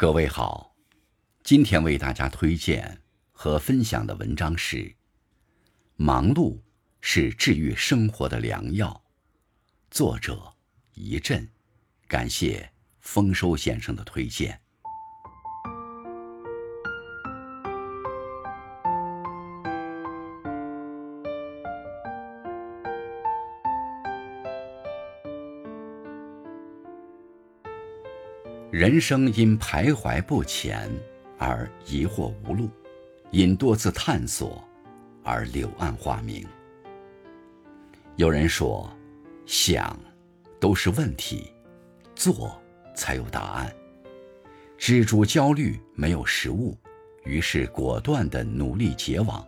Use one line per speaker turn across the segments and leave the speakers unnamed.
各位好，今天为大家推荐和分享的文章是《忙碌是治愈生活的良药》，作者一阵，感谢丰收先生的推荐。人生因徘徊不前而疑惑无路，因多次探索而柳暗花明。有人说，想都是问题，做才有答案。蜘蛛焦虑没有食物，于是果断的努力结网；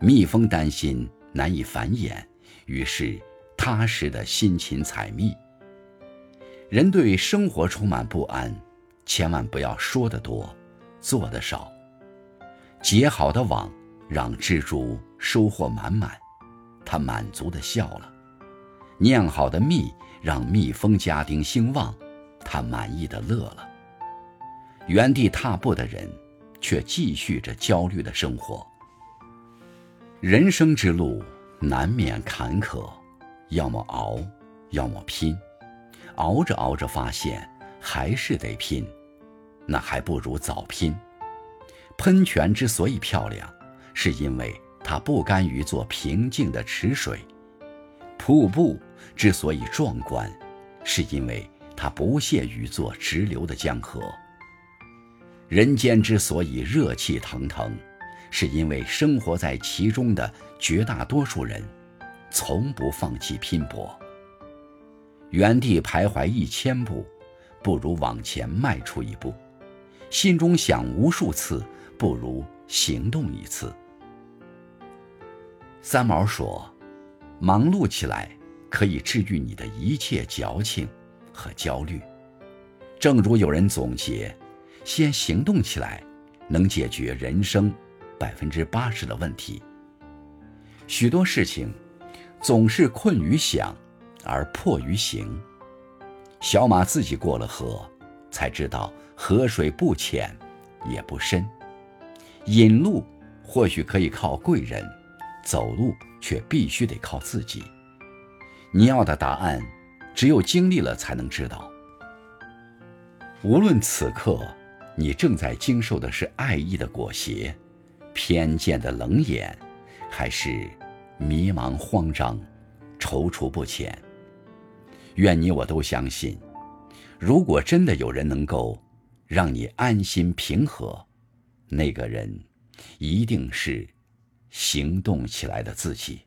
蜜蜂担心难以繁衍，于是踏实的辛勤采蜜。人对生活充满不安，千万不要说的多，做的少。结好的网让蜘蛛收获满满，它满足的笑了；酿好的蜜让蜜蜂家丁兴旺，它满意的乐了。原地踏步的人，却继续着焦虑的生活。人生之路难免坎坷，要么熬，要么拼。熬着熬着，发现还是得拼，那还不如早拼。喷泉之所以漂亮，是因为它不甘于做平静的池水；瀑布之所以壮观，是因为它不屑于做直流的江河。人间之所以热气腾腾，是因为生活在其中的绝大多数人，从不放弃拼搏。原地徘徊一千步，不如往前迈出一步；心中想无数次，不如行动一次。三毛说：“忙碌起来可以治愈你的一切矫情和焦虑。”正如有人总结：“先行动起来，能解决人生百分之八十的问题。”许多事情总是困于想。而迫于行，小马自己过了河，才知道河水不浅，也不深。引路或许可以靠贵人，走路却必须得靠自己。你要的答案，只有经历了才能知道。无论此刻你正在经受的是爱意的裹挟、偏见的冷眼，还是迷茫慌张、踌躇不前。愿你我都相信，如果真的有人能够让你安心平和，那个人一定是行动起来的自己。